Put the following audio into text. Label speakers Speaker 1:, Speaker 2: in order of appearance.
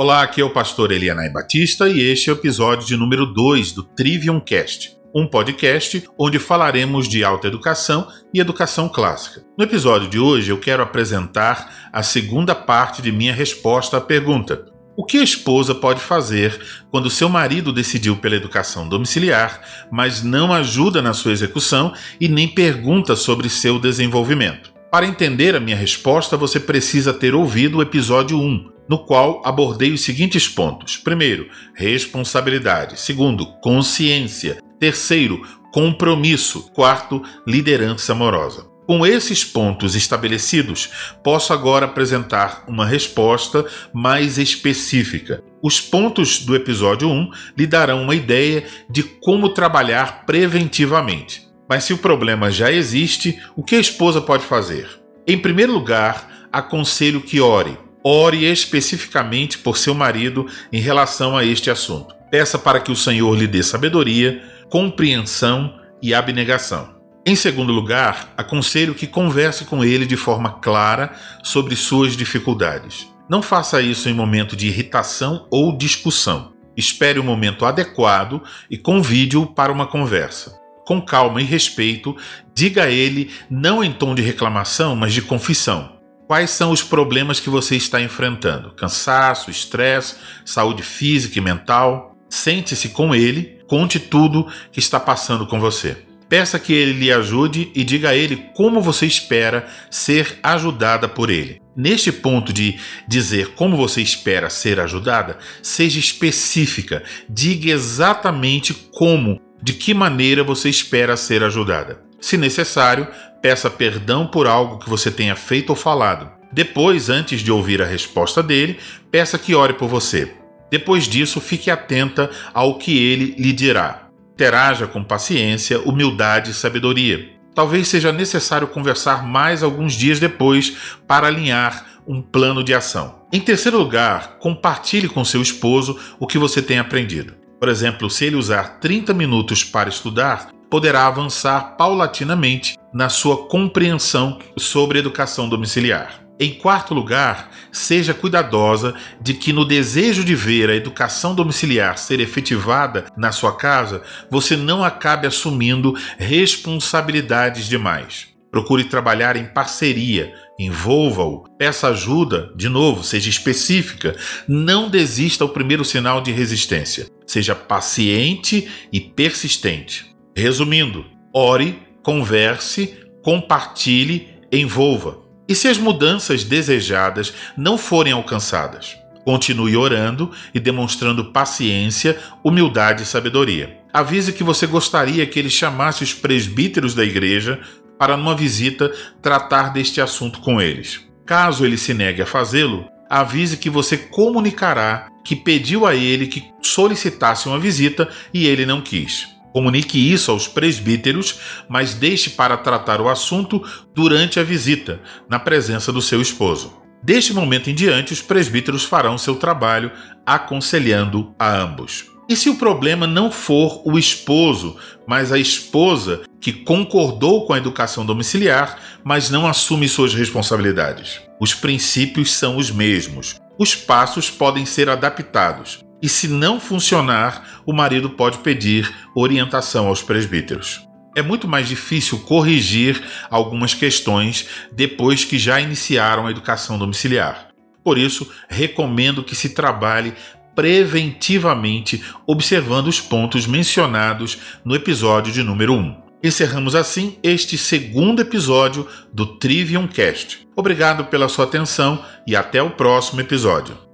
Speaker 1: Olá, aqui é o pastor Elianai Batista e este é o episódio de número 2 do Trivium Cast, um podcast onde falaremos de alta educação e educação clássica. No episódio de hoje eu quero apresentar a segunda parte de minha resposta à pergunta: o que a esposa pode fazer quando seu marido decidiu pela educação domiciliar, mas não ajuda na sua execução e nem pergunta sobre seu desenvolvimento? Para entender a minha resposta, você precisa ter ouvido o episódio 1, no qual abordei os seguintes pontos: primeiro, responsabilidade, segundo, consciência, terceiro, compromisso, quarto, liderança amorosa. Com esses pontos estabelecidos, posso agora apresentar uma resposta mais específica. Os pontos do episódio 1 lhe darão uma ideia de como trabalhar preventivamente. Mas se o problema já existe, o que a esposa pode fazer? Em primeiro lugar, aconselho que ore. Ore especificamente por seu marido em relação a este assunto. Peça para que o Senhor lhe dê sabedoria, compreensão e abnegação. Em segundo lugar, aconselho que converse com ele de forma clara sobre suas dificuldades. Não faça isso em momento de irritação ou discussão. Espere o um momento adequado e convide-o para uma conversa. Com calma e respeito, diga a ele, não em tom de reclamação, mas de confissão. Quais são os problemas que você está enfrentando? Cansaço, estresse, saúde física e mental? Sente-se com ele, conte tudo que está passando com você. Peça que ele lhe ajude e diga a ele como você espera ser ajudada por ele. Neste ponto de dizer como você espera ser ajudada, seja específica, diga exatamente como de que maneira você espera ser ajudada. Se necessário, peça perdão por algo que você tenha feito ou falado. Depois, antes de ouvir a resposta dele, peça que ore por você. Depois disso, fique atenta ao que ele lhe dirá. Interaja com paciência, humildade e sabedoria. Talvez seja necessário conversar mais alguns dias depois para alinhar um plano de ação. Em terceiro lugar, compartilhe com seu esposo o que você tem aprendido. Por exemplo, se ele usar 30 minutos para estudar, poderá avançar paulatinamente na sua compreensão sobre educação domiciliar. Em quarto lugar, seja cuidadosa de que, no desejo de ver a educação domiciliar ser efetivada na sua casa, você não acabe assumindo responsabilidades demais. Procure trabalhar em parceria, envolva-o, peça ajuda, de novo, seja específica, não desista ao primeiro sinal de resistência. Seja paciente e persistente. Resumindo, ore, converse, compartilhe, envolva. E se as mudanças desejadas não forem alcançadas? Continue orando e demonstrando paciência, humildade e sabedoria. Avise que você gostaria que ele chamasse os presbíteros da igreja para, numa visita, tratar deste assunto com eles. Caso ele se negue a fazê-lo, avise que você comunicará que pediu a ele que solicitasse uma visita e ele não quis. Comunique isso aos presbíteros, mas deixe para tratar o assunto durante a visita, na presença do seu esposo. Deste momento em diante, os presbíteros farão seu trabalho aconselhando a ambos. E se o problema não for o esposo, mas a esposa que concordou com a educação domiciliar, mas não assume suas responsabilidades? Os princípios são os mesmos. Os passos podem ser adaptados. E se não funcionar, o marido pode pedir orientação aos presbíteros. É muito mais difícil corrigir algumas questões depois que já iniciaram a educação domiciliar. Por isso, recomendo que se trabalhe preventivamente, observando os pontos mencionados no episódio de número 1. Encerramos assim este segundo episódio do Trivium Cast. Obrigado pela sua atenção e até o próximo episódio.